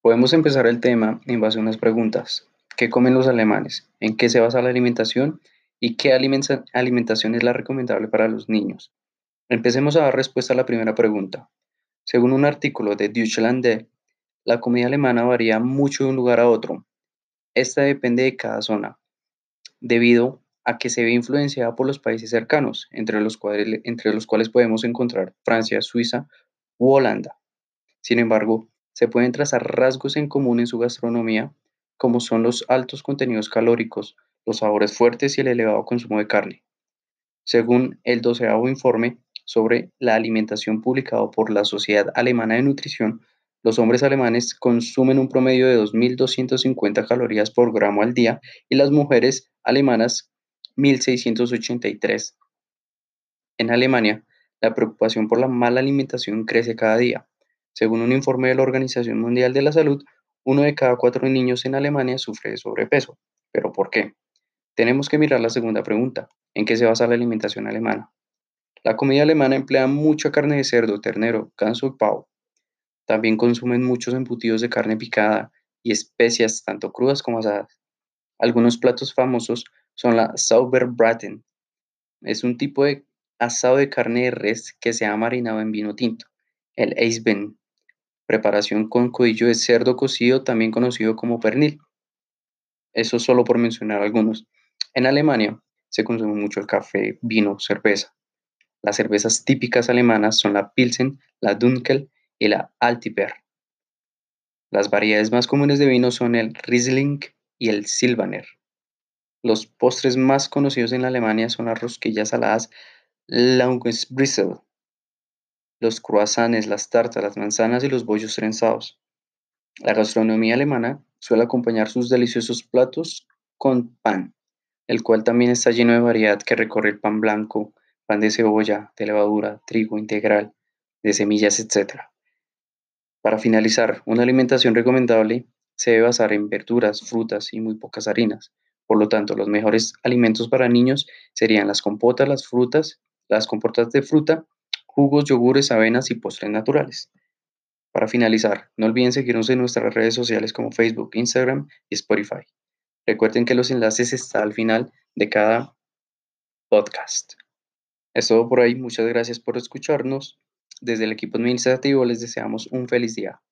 Podemos empezar el tema en base a unas preguntas. ¿Qué comen los alemanes? ¿En qué se basa la alimentación? ¿Y qué alimentación es la recomendable para los niños? Empecemos a dar respuesta a la primera pregunta. Según un artículo de Deutschland, la comida alemana varía mucho de un lugar a otro. Esta depende de cada zona, debido a que se ve influenciada por los países cercanos, entre los cuales, podemos encontrar Francia, Suiza u Holanda. Sin embargo, se pueden trazar rasgos en común en su gastronomía, como son los altos contenidos calóricos, los sabores fuertes y el elevado consumo de carne. Según el doceavo informe sobre la alimentación publicado por la Sociedad Alemana de Nutrición, los hombres alemanes consumen un promedio de 2.250 calorías por gramo al día y las mujeres alemanas 1.683. En Alemania, la preocupación por la mala alimentación crece cada día. Según un informe de la Organización Mundial de la Salud, uno de cada cuatro niños en Alemania sufre de sobrepeso. ¿Pero por qué? Tenemos que mirar la segunda pregunta. ¿En qué se basa la alimentación alemana? La comida alemana emplea mucha carne de cerdo, ternero, ganso y pavo. También consumen muchos embutidos de carne picada y especias, tanto crudas como asadas. Algunos platos famosos son la Sauerbraten. Es un tipo de asado de carne de res que se ha marinado en vino tinto. El Eisben, preparación con codillo de cerdo cocido, también conocido como pernil. Eso solo por mencionar algunos. En Alemania se consume mucho el café, vino, cerveza. Las cervezas típicas alemanas son la Pilsen, la Dunkel y la Altiper. Las variedades más comunes de vino son el Riesling y el Silvaner. Los postres más conocidos en Alemania son las rosquillas saladas Laugenbrezel, los croissants, las tartas, las manzanas y los bollos trenzados. La gastronomía alemana suele acompañar sus deliciosos platos con pan, el cual también está lleno de variedad que recorre el pan blanco, pan de cebolla, de levadura, trigo integral, de semillas, etc. Para finalizar, una alimentación recomendable se debe basar en verduras, frutas y muy pocas harinas. Por lo tanto, los mejores alimentos para niños serían las compotas, las frutas, las compotas de fruta jugos, yogures, avenas y postres naturales. Para finalizar, no olviden seguirnos en nuestras redes sociales como Facebook, Instagram y Spotify. Recuerden que los enlaces están al final de cada podcast. Es todo por ahí. Muchas gracias por escucharnos. Desde el equipo administrativo les deseamos un feliz día.